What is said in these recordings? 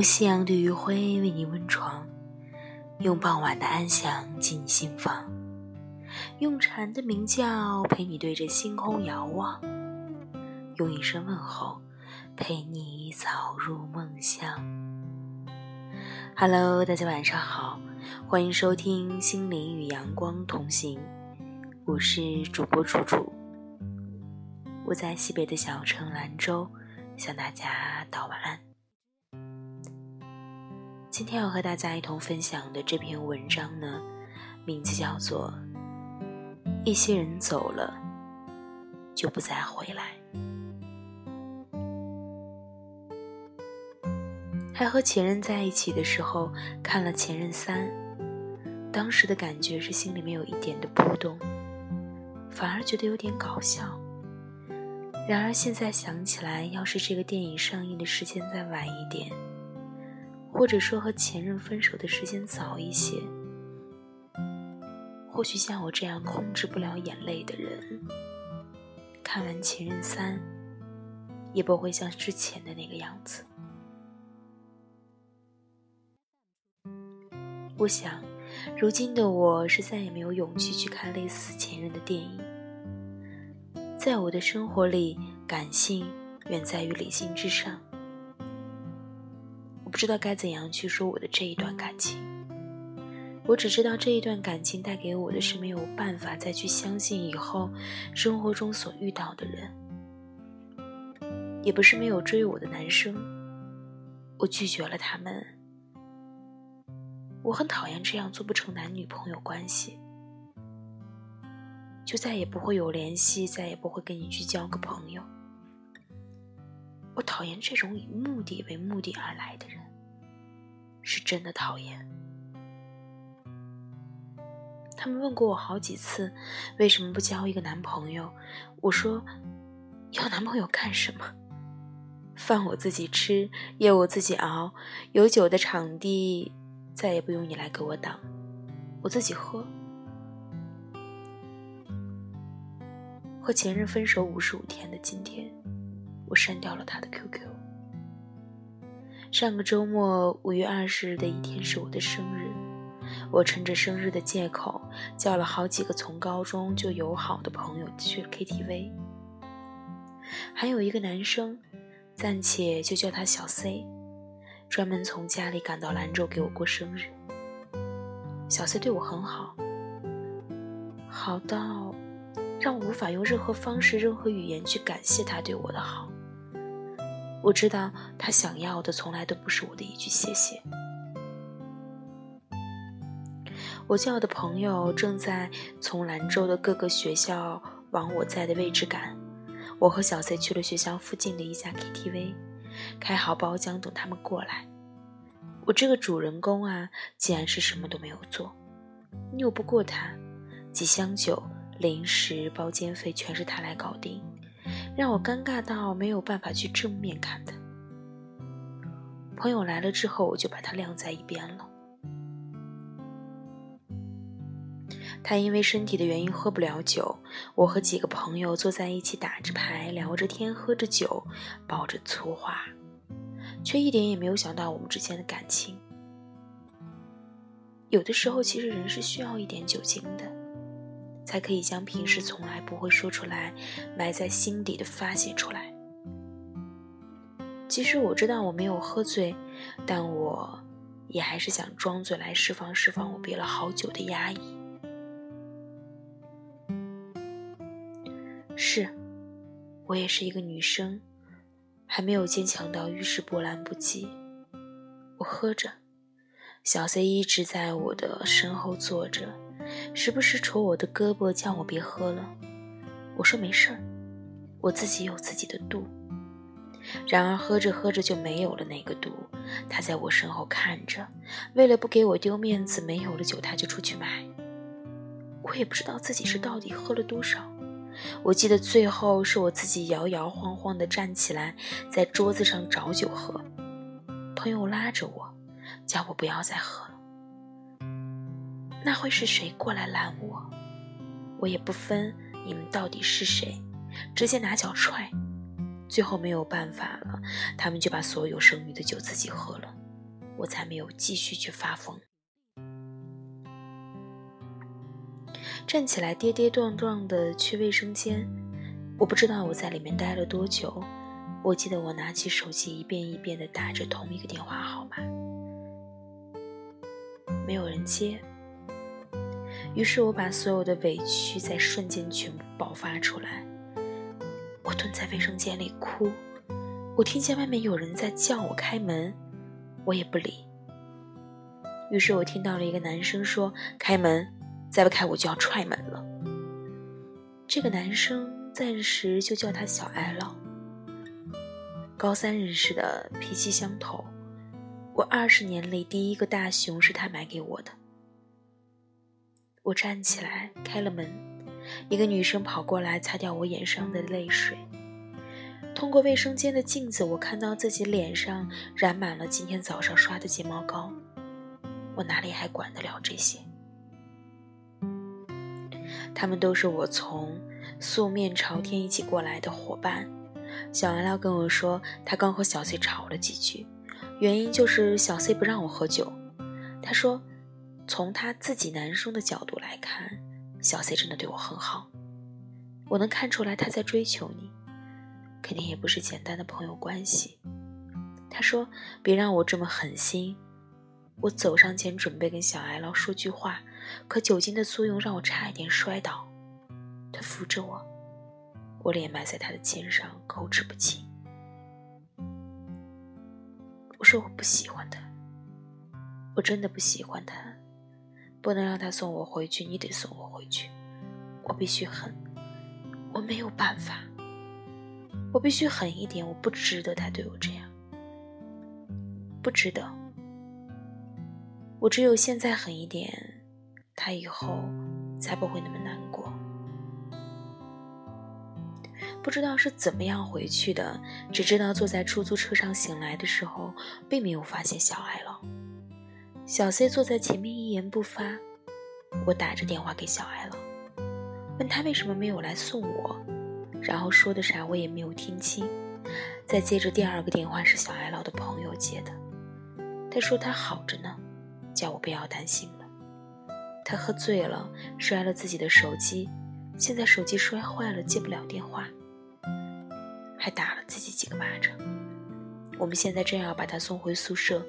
用夕阳的余晖为你温床，用傍晚的安详进心房，用蝉的鸣叫陪你对着星空遥望，用一声问候陪你早入梦乡。Hello，大家晚上好，欢迎收听《心灵与阳光同行》，我是主播楚楚，我在西北的小城兰州向大家道晚安。今天要和大家一同分享的这篇文章呢，名字叫做《一些人走了，就不再回来》。还和前任在一起的时候看了《前任三》，当时的感觉是心里面有一点的波动，反而觉得有点搞笑。然而现在想起来，要是这个电影上映的时间再晚一点。或者说和前任分手的时间早一些，或许像我这样控制不了眼泪的人，看完《前任三》，也不会像之前的那个样子。我想，如今的我是再也没有勇气去看类似《前任》的电影。在我的生活里，感性远在于理性之上。不知道该怎样去说我的这一段感情，我只知道这一段感情带给我的是没有办法再去相信以后生活中所遇到的人，也不是没有追我的男生，我拒绝了他们。我很讨厌这样做不成男女朋友关系，就再也不会有联系，再也不会跟你去交个朋友。我讨厌这种以目的为目的而来的人，是真的讨厌。他们问过我好几次，为什么不交一个男朋友？我说，要男朋友干什么？饭我自己吃，夜我自己熬，有酒的场地再也不用你来给我挡，我自己喝。和前任分手五十五天的今天。我删掉了他的 QQ。上个周末，五月二十日的一天是我的生日，我趁着生日的借口，叫了好几个从高中就友好的朋友去 KTV。还有一个男生，暂且就叫他小 C，专门从家里赶到兰州给我过生日。小 C 对我很好，好到让我无法用任何方式、任何语言去感谢他对我的好。我知道他想要的从来都不是我的一句谢谢。我叫的朋友正在从兰州的各个学校往我在的位置赶，我和小 C 去了学校附近的一家 KTV，开好包厢等他们过来。我这个主人公啊，竟然是什么都没有做，拗不过他，几箱酒、零食、包间费全是他来搞定。让我尴尬到没有办法去正面看他。朋友来了之后，我就把他晾在一边了。他因为身体的原因喝不了酒，我和几个朋友坐在一起打着牌，聊着天，喝着酒，爆着粗话，却一点也没有想到我们之间的感情。有的时候，其实人是需要一点酒精的。才可以将平时从来不会说出来、埋在心底的发泄出来。即使我知道我没有喝醉，但我也还是想装醉来释放释放我憋了好久的压抑。是，我也是一个女生，还没有坚强到遇事波澜不惊。我喝着，小 C 一直在我的身后坐着。时不时戳我的胳膊，叫我别喝了。我说没事儿，我自己有自己的度。然而喝着喝着就没有了那个度。他在我身后看着，为了不给我丢面子，没有了酒他就出去买。我也不知道自己是到底喝了多少。我记得最后是我自己摇摇晃晃地站起来，在桌子上找酒喝。朋友拉着我，叫我不要再喝了。那会是谁过来拦我？我也不分你们到底是谁，直接拿脚踹。最后没有办法了，他们就把所有剩余的酒自己喝了。我才没有继续去发疯。站起来，跌跌撞撞的去卫生间。我不知道我在里面待了多久。我记得我拿起手机，一遍一遍的打着同一个电话号码，没有人接。于是我把所有的委屈在瞬间全部爆发出来。我蹲在卫生间里哭。我听见外面有人在叫我开门，我也不理。于是我听到了一个男生说：“开门。”再不开，我就要踹门了。这个男生暂时就叫他小艾了。高三认识的，脾气相投。我二十年里第一个大熊是他买给我的。我站起来开了门，一个女生跑过来擦掉我眼上的泪水。通过卫生间的镜子，我看到自己脸上染满了今天早上刷的睫毛膏。我哪里还管得了这些？他们都是我从素面朝天一起过来的伙伴。小艾拉跟我说，他刚和小 C 吵了几句，原因就是小 C 不让我喝酒。他说，从他自己男生的角度来看，小 C 真的对我很好。我能看出来他在追求你，肯定也不是简单的朋友关系。他说，别让我这么狠心。我走上前准备跟小艾拉说句话。可酒精的作用让我差一点摔倒，他扶着我，我脸埋在他的肩上，口齿不清。我说我不喜欢他，我真的不喜欢他，不能让他送我回去，你得送我回去，我必须狠，我没有办法，我必须狠一点，我不值得他对我这样，不值得，我只有现在狠一点。他以后才不会那么难过。不知道是怎么样回去的，只知道坐在出租车上醒来的时候，并没有发现小艾了。小 C 坐在前面一言不发。我打着电话给小艾了，问他为什么没有来送我，然后说的啥我也没有听清。再接着第二个电话是小艾老的朋友接的，他说他好着呢，叫我不要担心了。他喝醉了，摔了自己的手机，现在手机摔坏了，接不了电话，还打了自己几个巴掌。我们现在正要把他送回宿舍，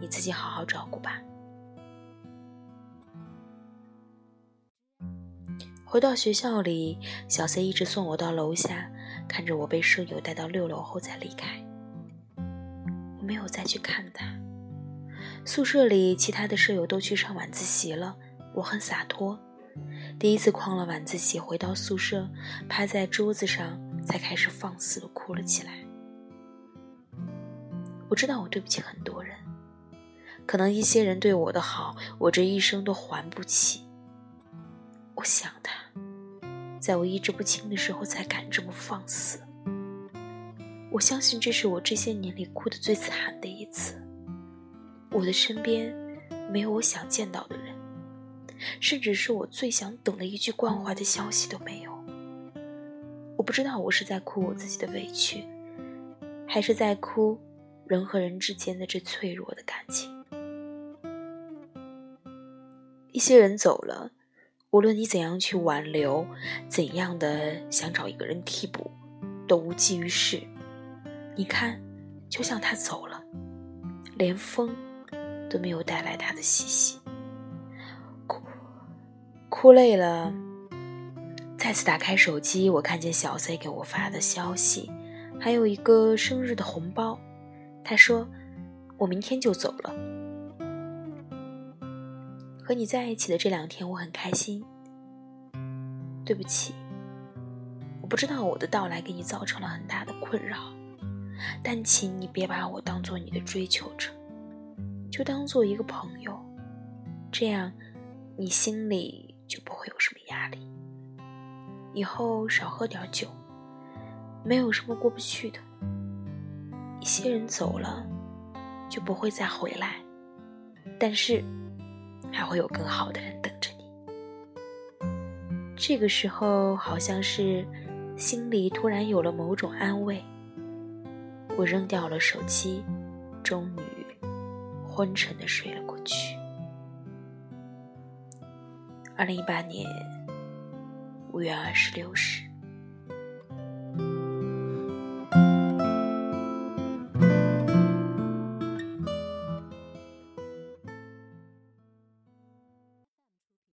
你自己好好照顾吧。回到学校里，小 C 一直送我到楼下，看着我被舍友带到六楼后才离开。我没有再去看他。宿舍里其他的舍友都去上晚自习了。我很洒脱，第一次旷了晚自习，回到宿舍，趴在桌子上，才开始放肆的哭了起来。我知道我对不起很多人，可能一些人对我的好，我这一生都还不起。我想他，在我意志不清的时候才敢这么放肆。我相信这是我这些年里哭的最惨的一次。我的身边没有我想见到的人。甚至是我最想等的一句关怀的消息都没有。我不知道我是在哭我自己的委屈，还是在哭人和人之间的这脆弱的感情。一些人走了，无论你怎样去挽留，怎样的想找一个人替补，都无济于事。你看，就像他走了，连风都没有带来他的气息。哭哭累了，再次打开手机，我看见小 C 给我发的消息，还有一个生日的红包。他说：“我明天就走了。和你在一起的这两天，我很开心。对不起，我不知道我的到来给你造成了很大的困扰，但请你别把我当做你的追求者，就当做一个朋友，这样你心里。”就不会有什么压力。以后少喝点酒，没有什么过不去的。一些人走了，就不会再回来，但是还会有更好的人等着你。这个时候，好像是心里突然有了某种安慰。我扔掉了手机，终于昏沉的睡了过去。二零一八年五月二十六日。